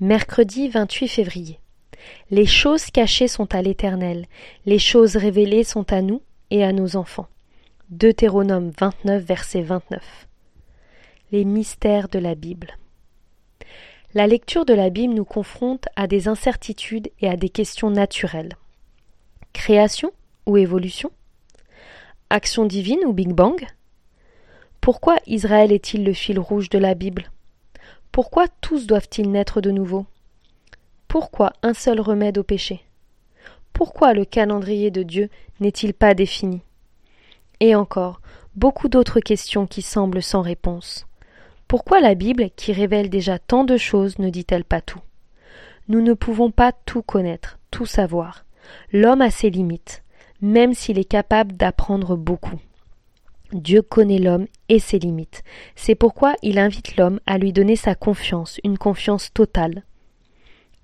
Mercredi 28 février. Les choses cachées sont à l'Éternel, les choses révélées sont à nous et à nos enfants. Deutéronome 29, verset 29. Les mystères de la Bible. La lecture de la Bible nous confronte à des incertitudes et à des questions naturelles. Création ou évolution? Action divine ou Big Bang? Pourquoi Israël est-il le fil rouge de la Bible? Pourquoi tous doivent-ils naître de nouveau? Pourquoi un seul remède au péché? Pourquoi le calendrier de Dieu n'est-il pas défini? Et encore, beaucoup d'autres questions qui semblent sans réponse. Pourquoi la Bible, qui révèle déjà tant de choses, ne dit-elle pas tout? Nous ne pouvons pas tout connaître, tout savoir. L'homme a ses limites, même s'il est capable d'apprendre beaucoup. Dieu connaît l'homme et ses limites. C'est pourquoi il invite l'homme à lui donner sa confiance, une confiance totale.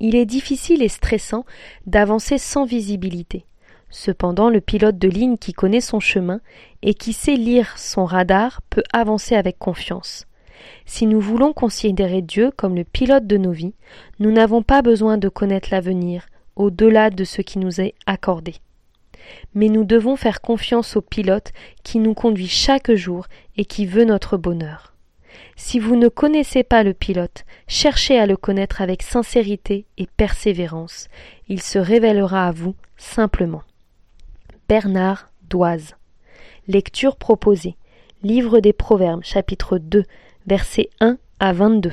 Il est difficile et stressant d'avancer sans visibilité. Cependant, le pilote de ligne qui connaît son chemin et qui sait lire son radar peut avancer avec confiance. Si nous voulons considérer Dieu comme le pilote de nos vies, nous n'avons pas besoin de connaître l'avenir, au-delà de ce qui nous est accordé mais nous devons faire confiance au pilote qui nous conduit chaque jour et qui veut notre bonheur. Si vous ne connaissez pas le pilote, cherchez à le connaître avec sincérité et persévérance. Il se révélera à vous simplement. Bernard Doise. Lecture proposée. Livre des Proverbes, chapitre 2, versets 1 à 22.